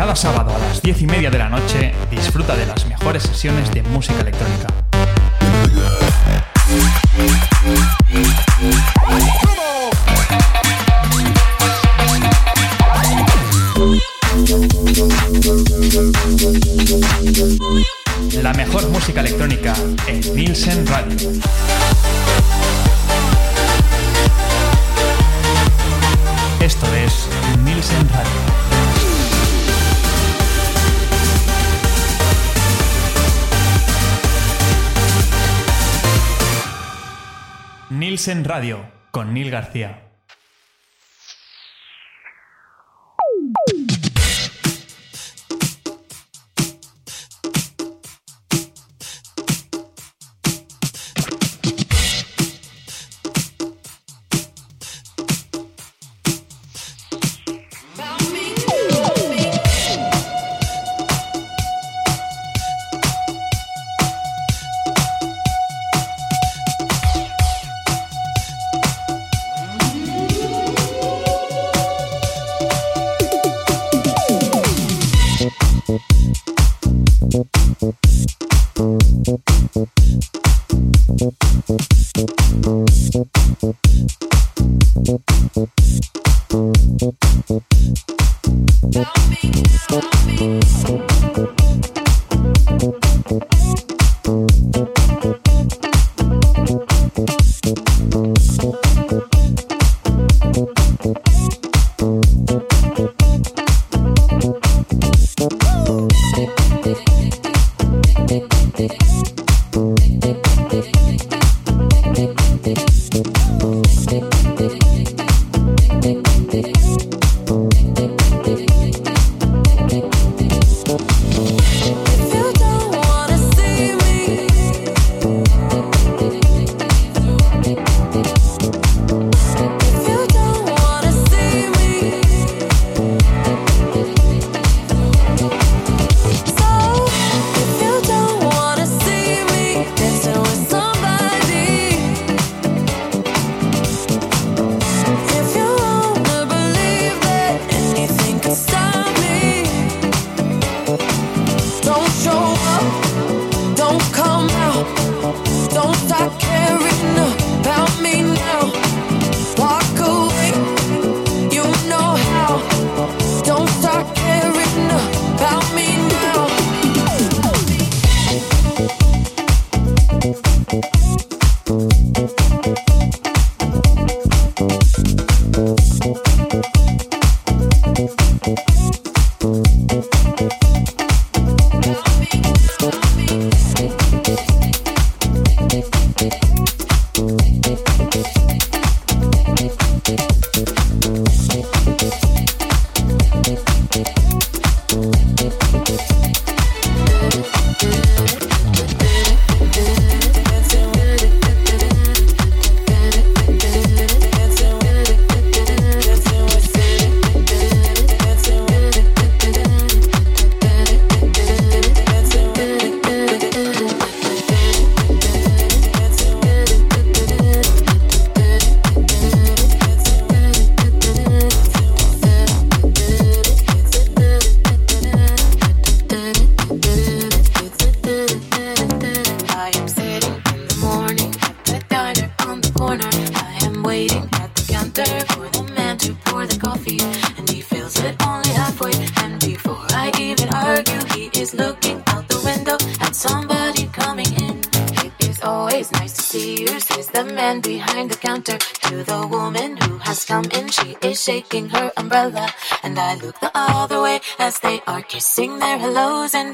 Cada sábado a las 10 y media de la noche disfruta de las mejores sesiones de música electrónica. La mejor música electrónica en Nielsen Radio. Esto es Nielsen Radio. Nielsen Radio con Neil García.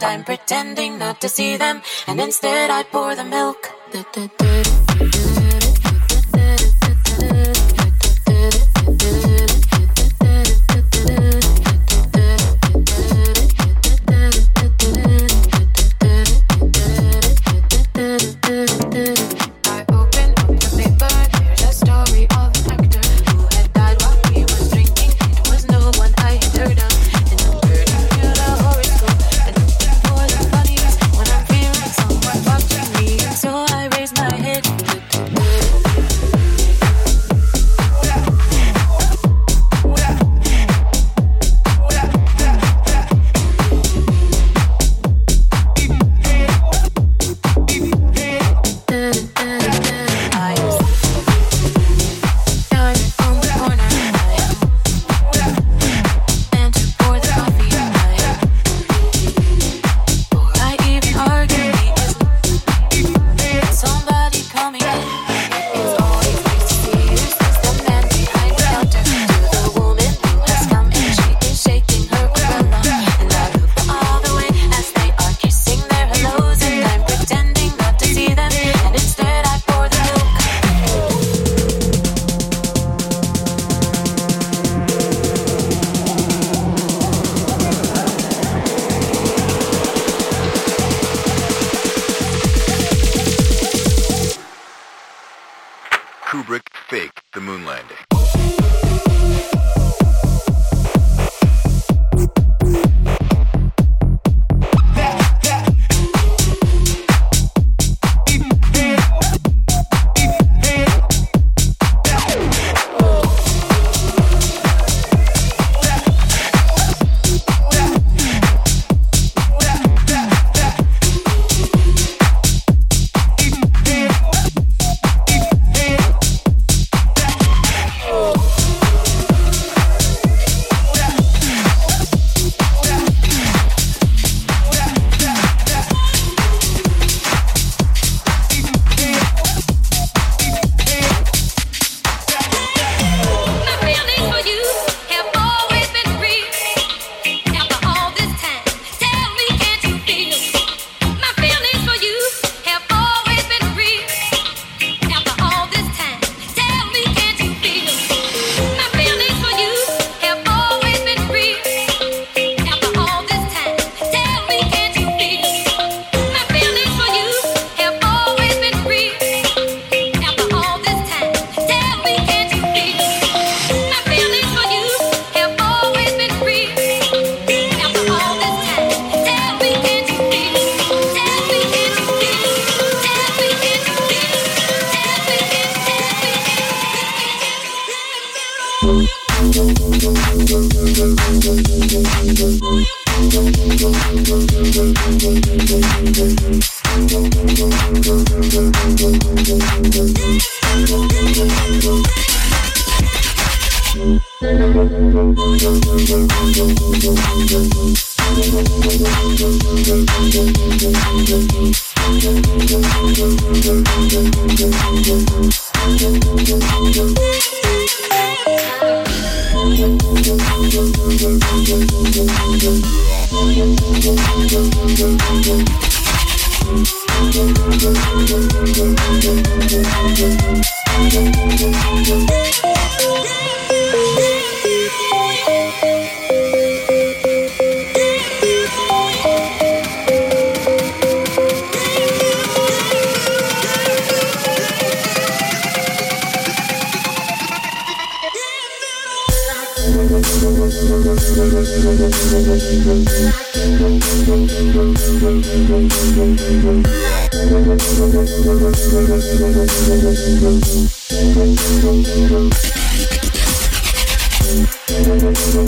I'm pretending not to see them and instead I pour the milk.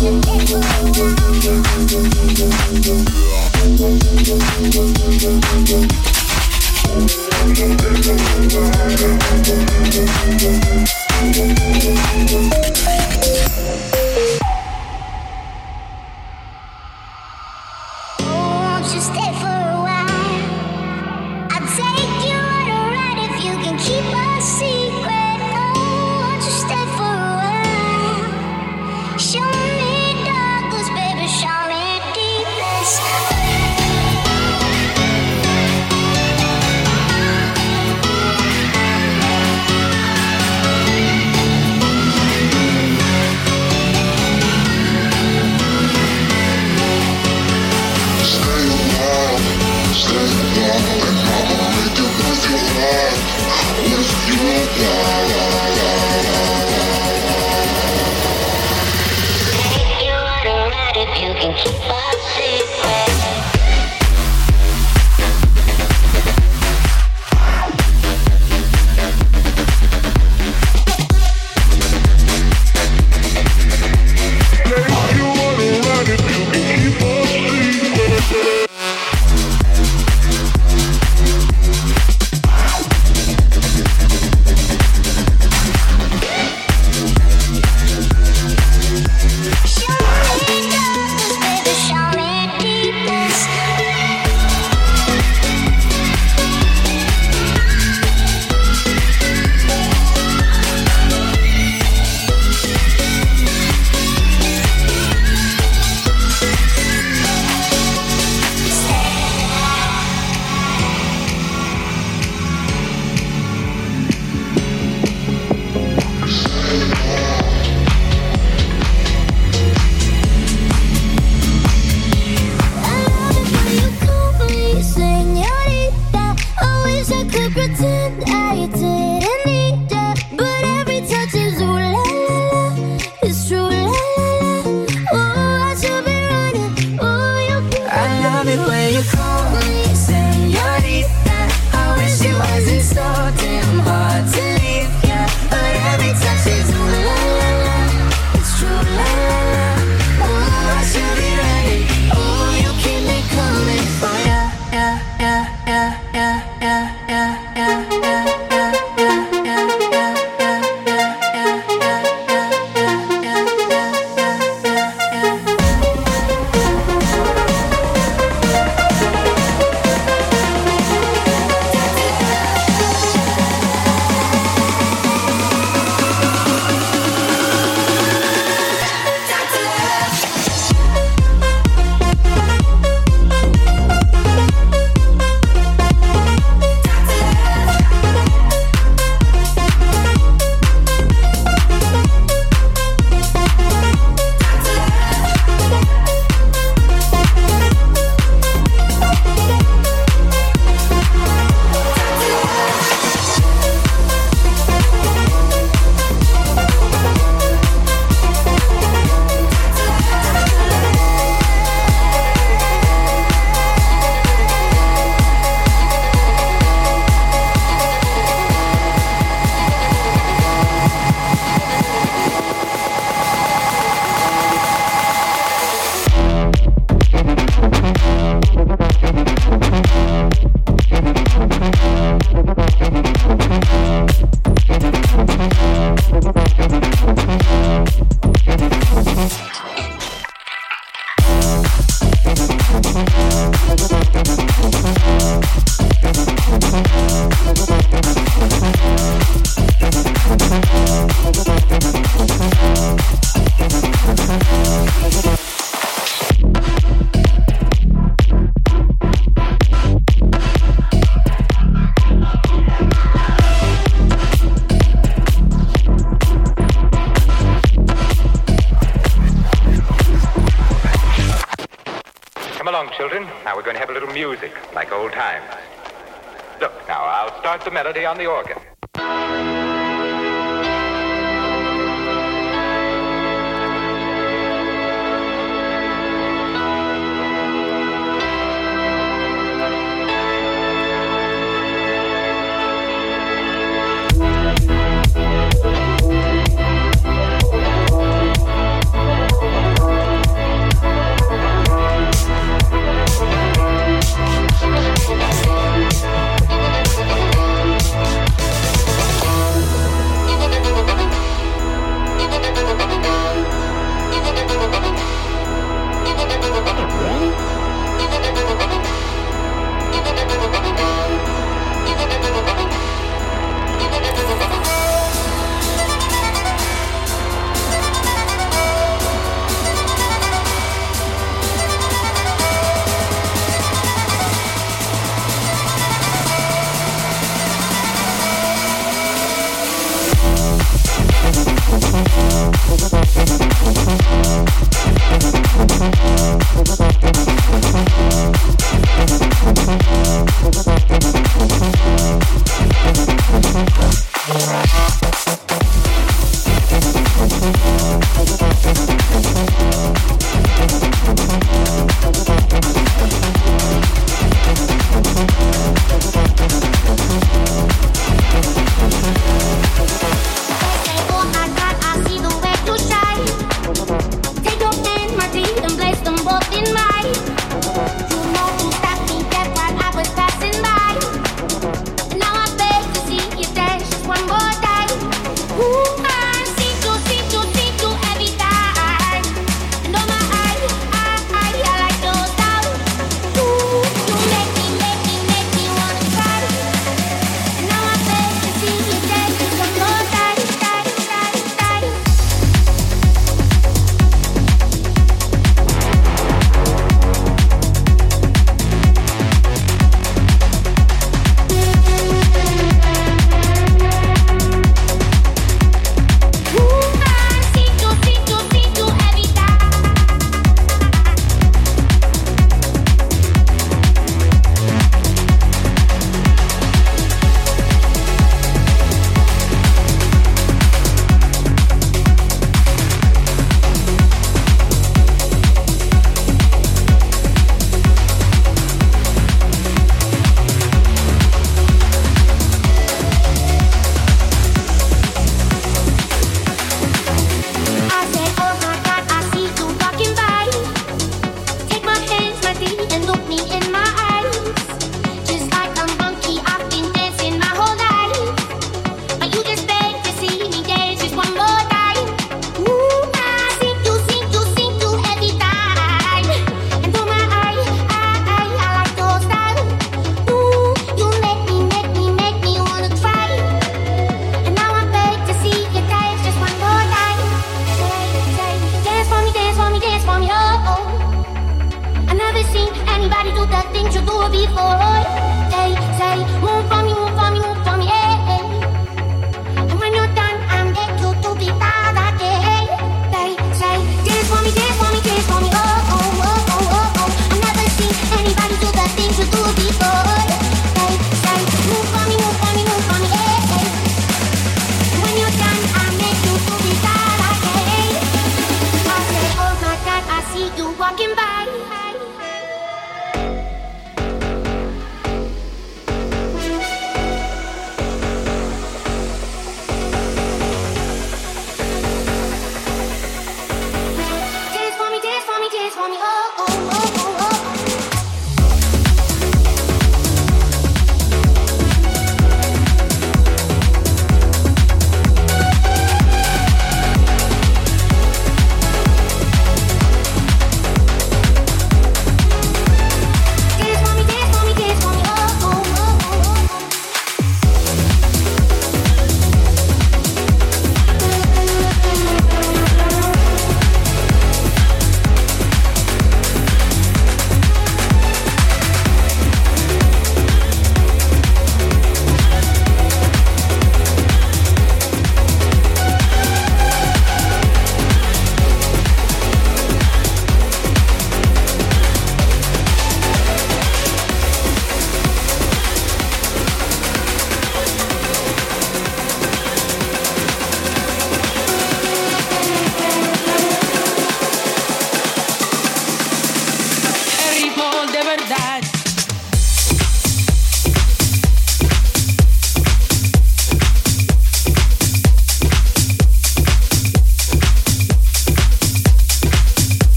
Thank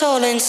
Solo en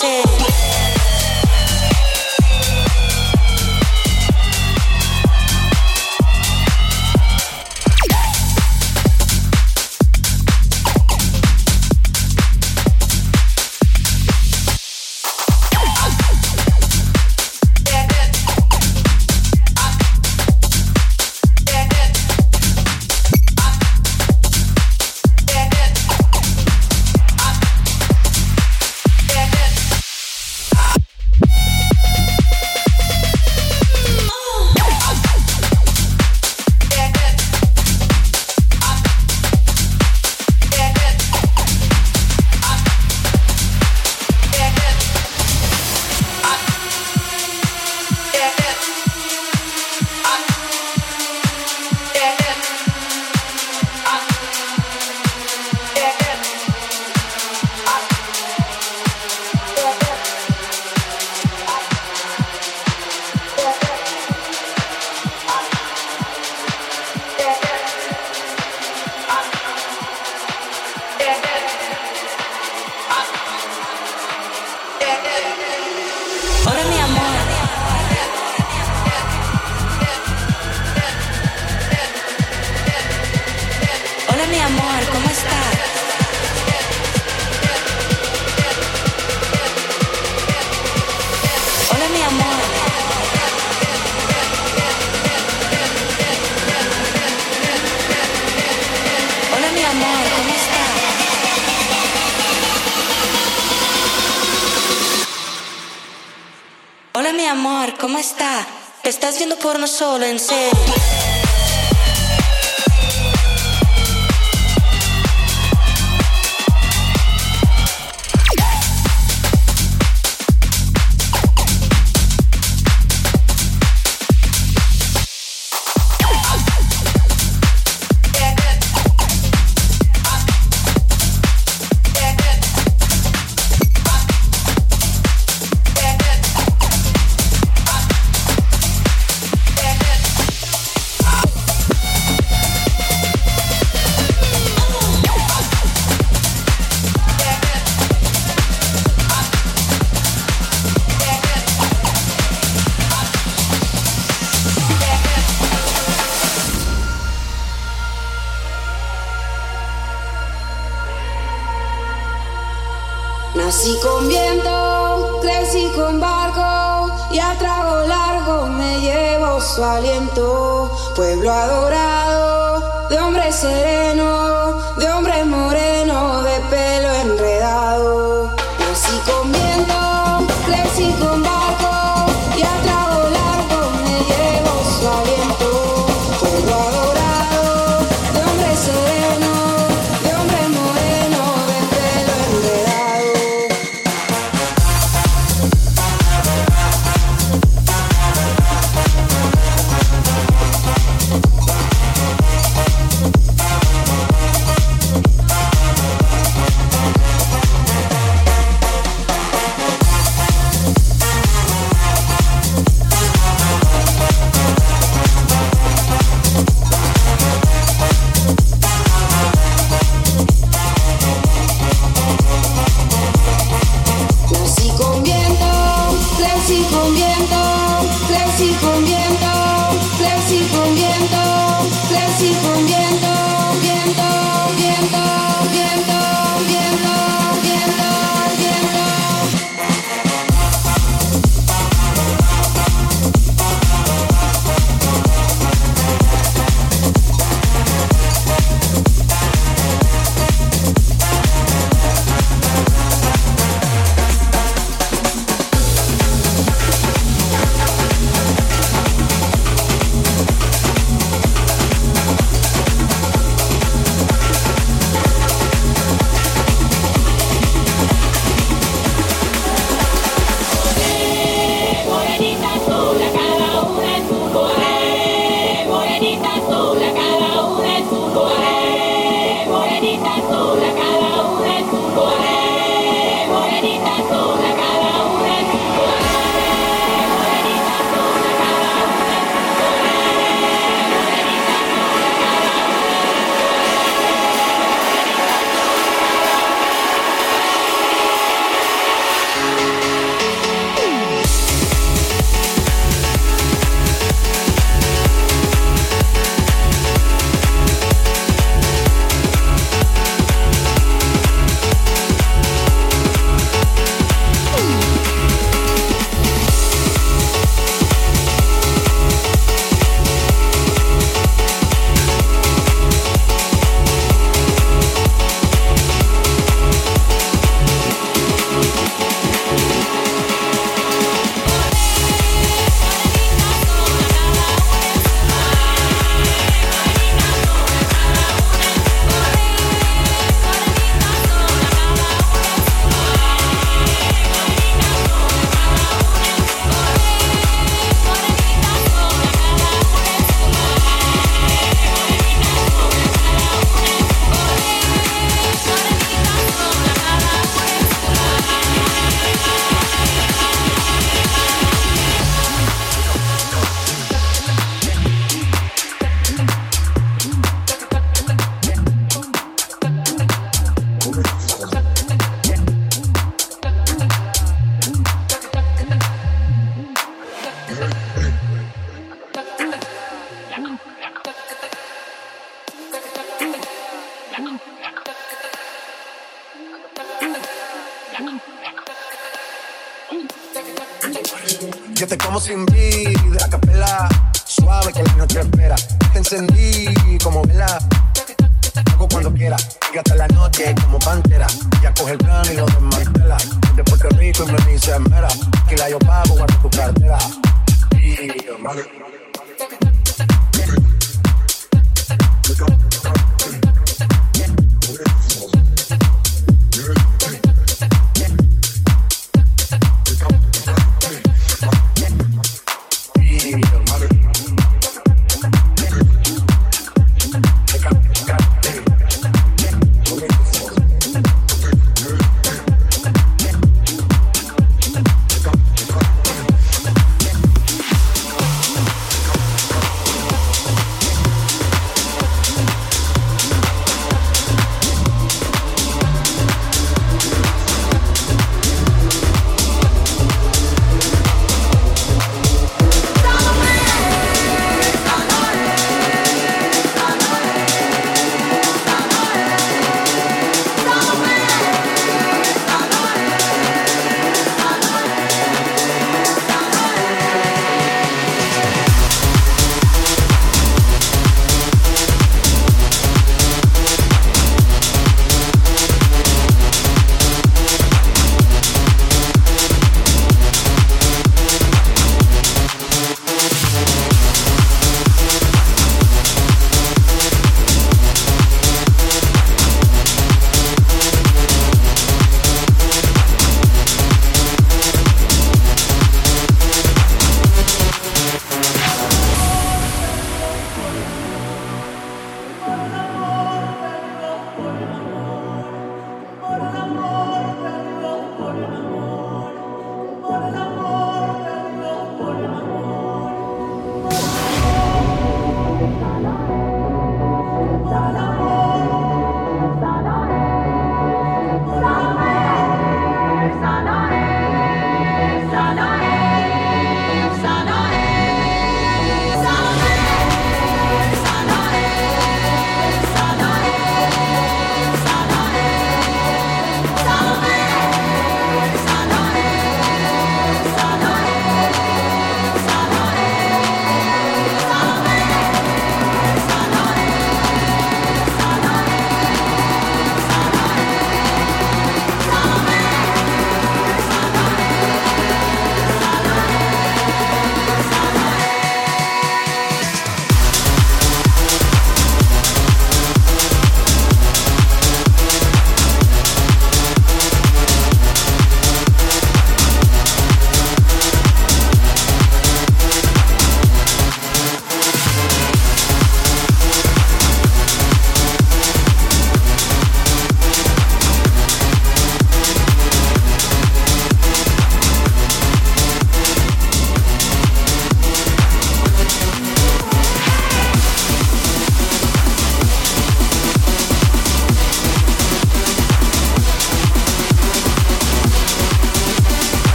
solo en serio.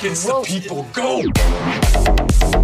Against the people go.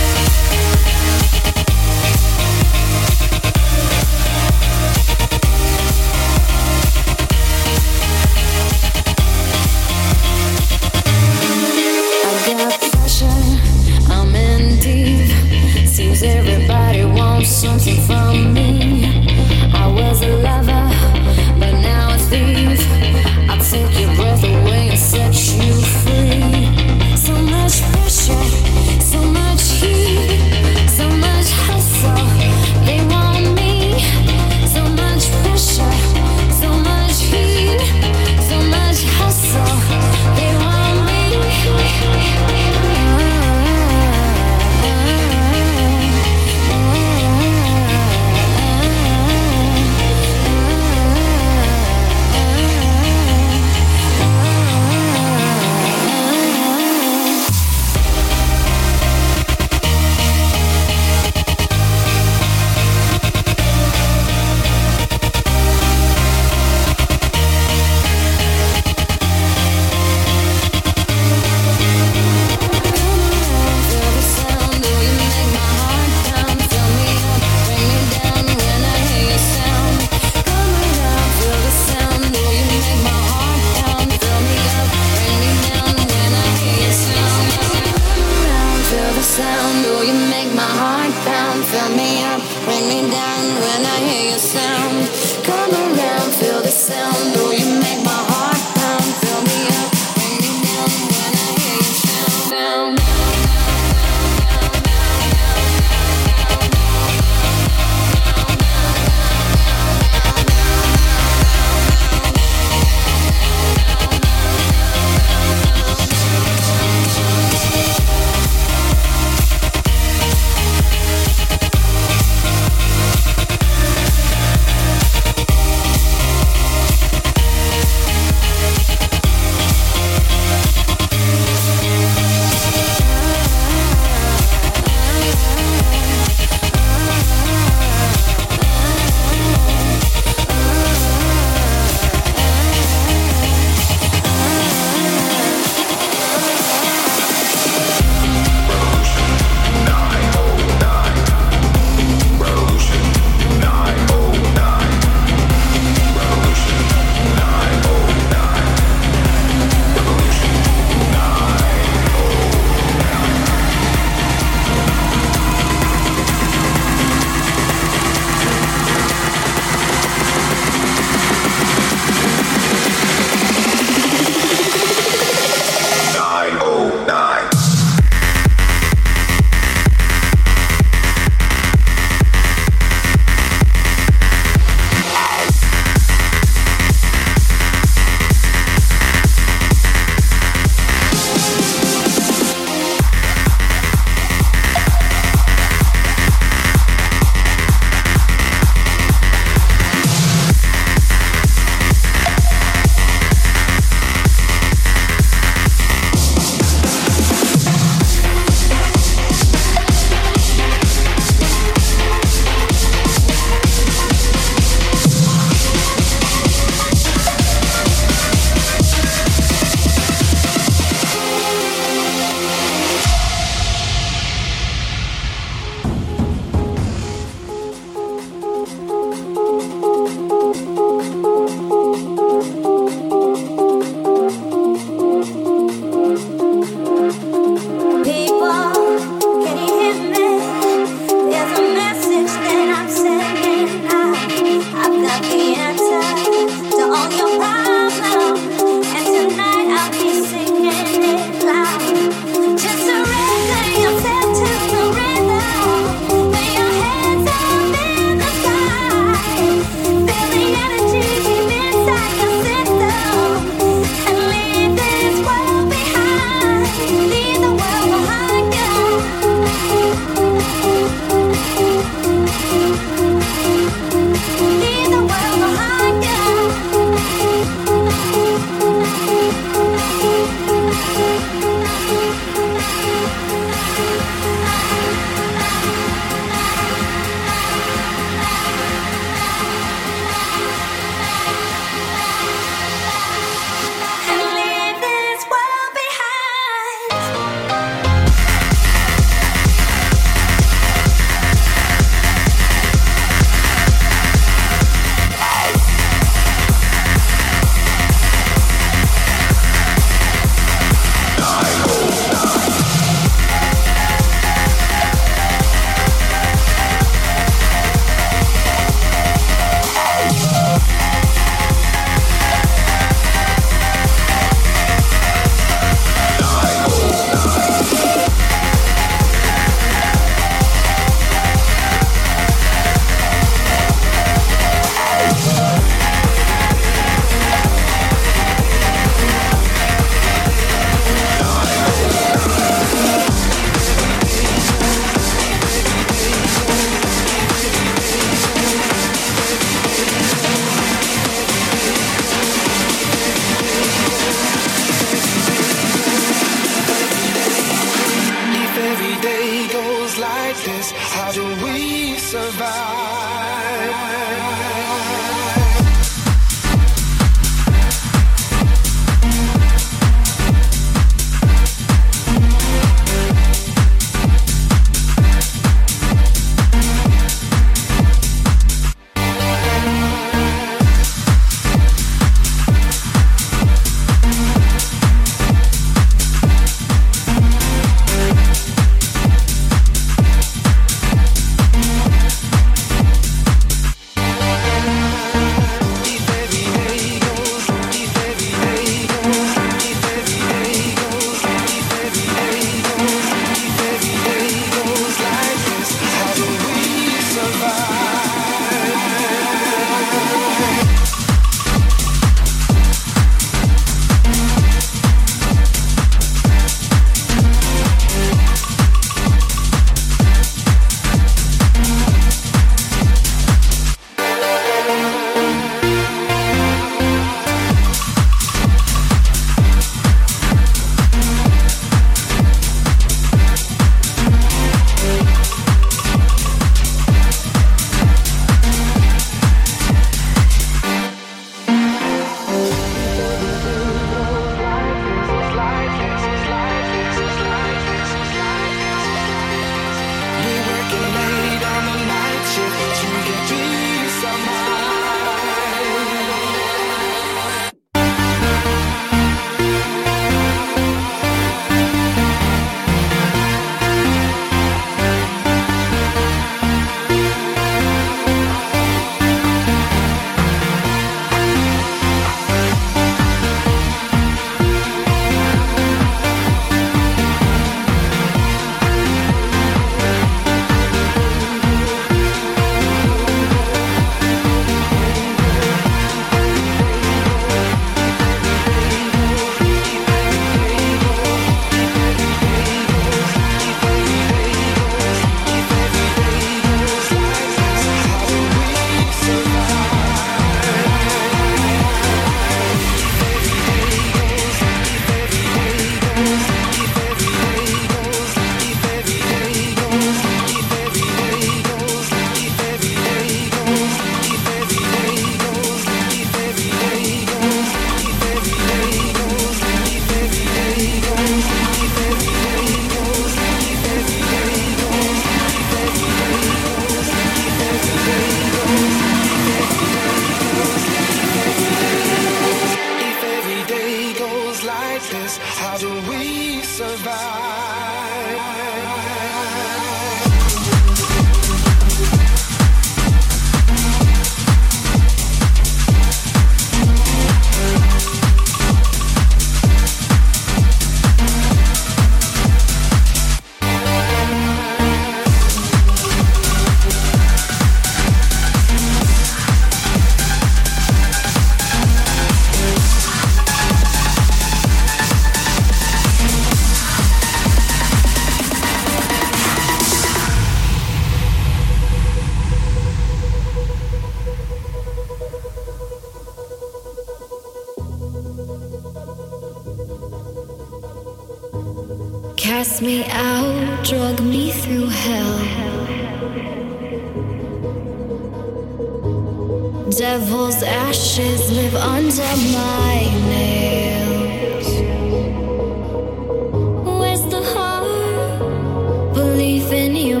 Lead you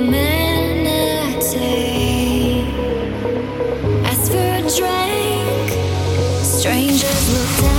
all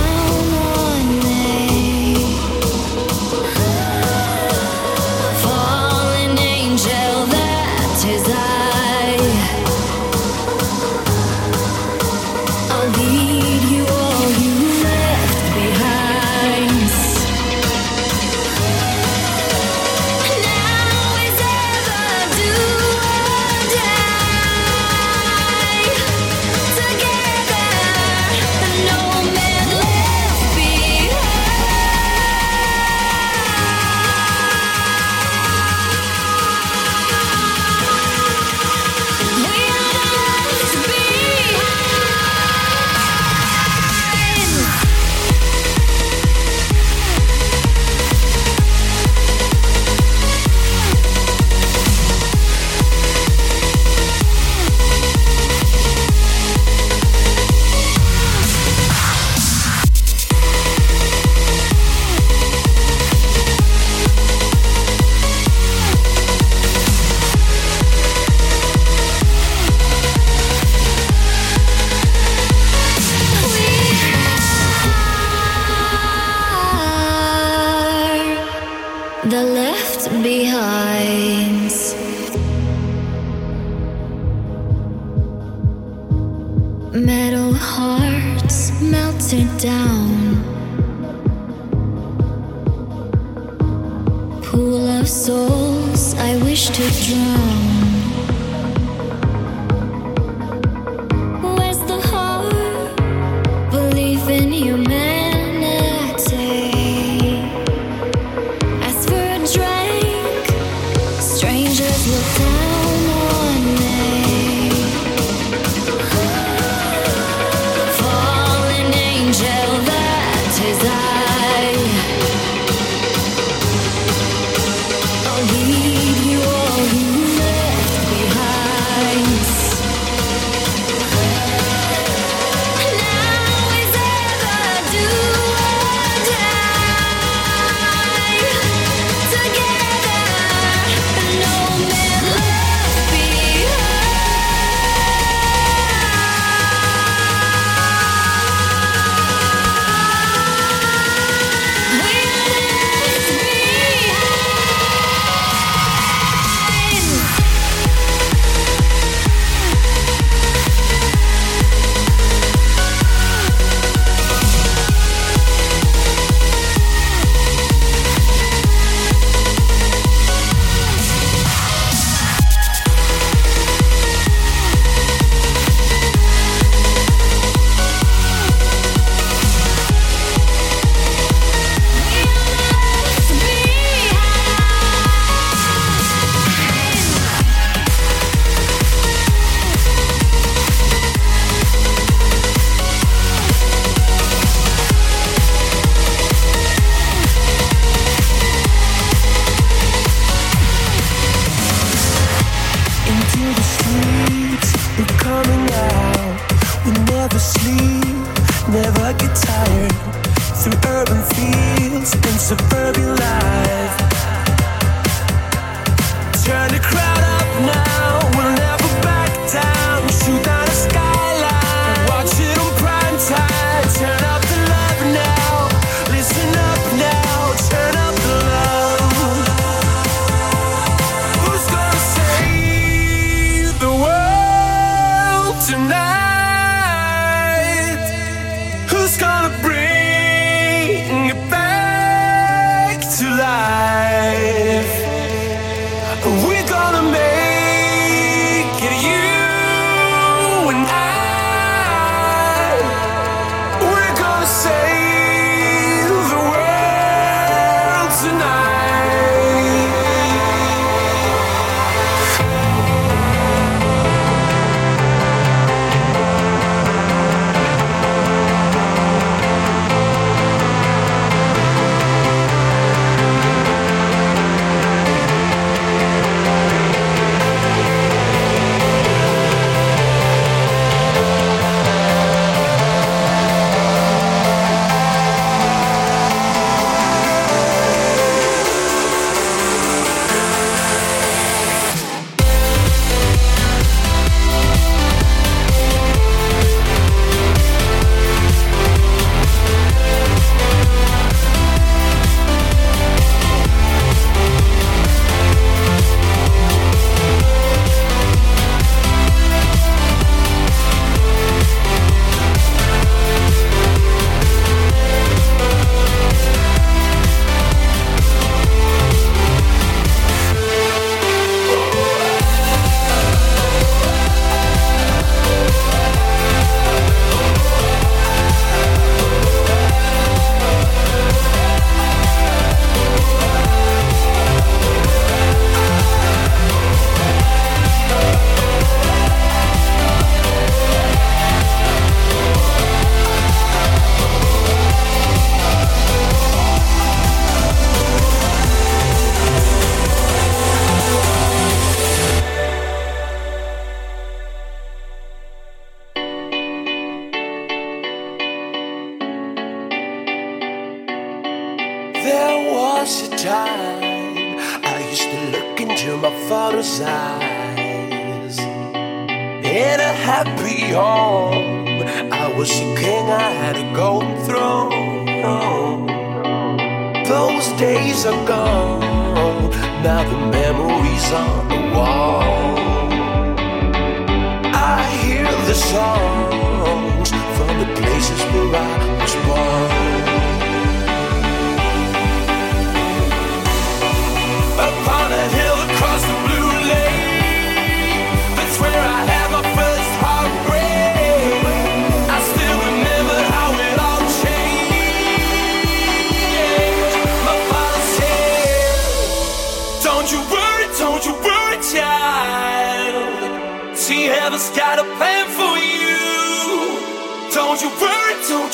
guitar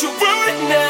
you right now.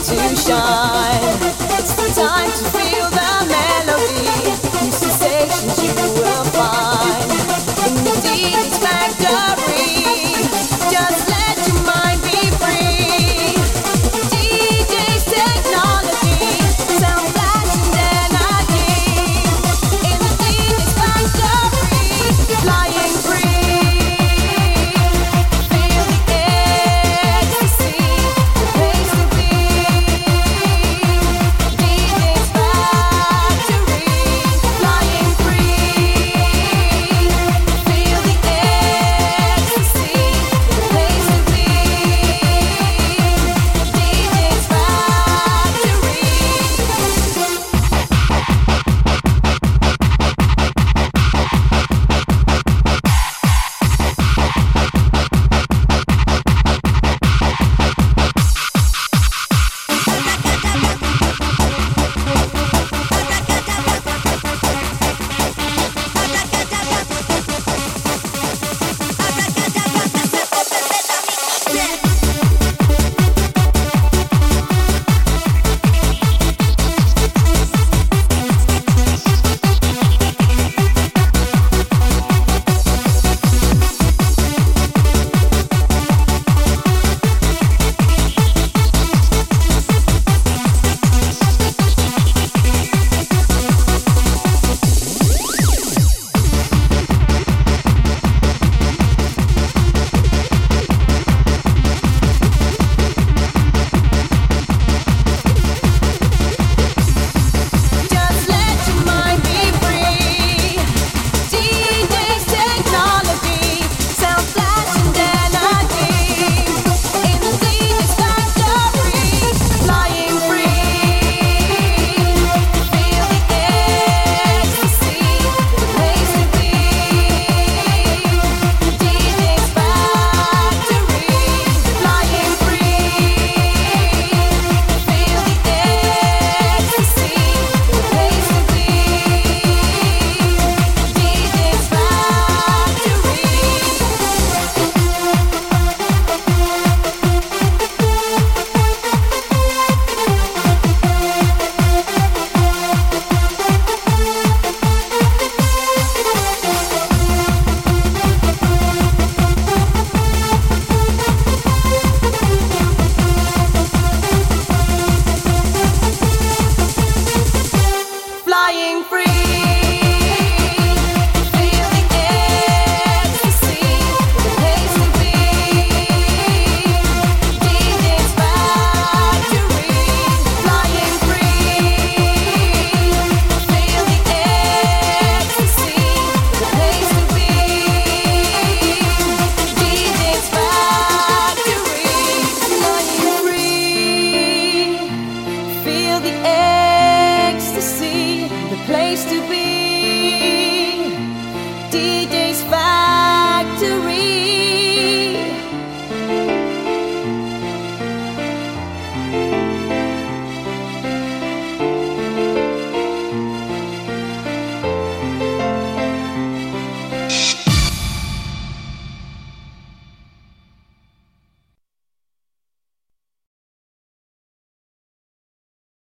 To shine.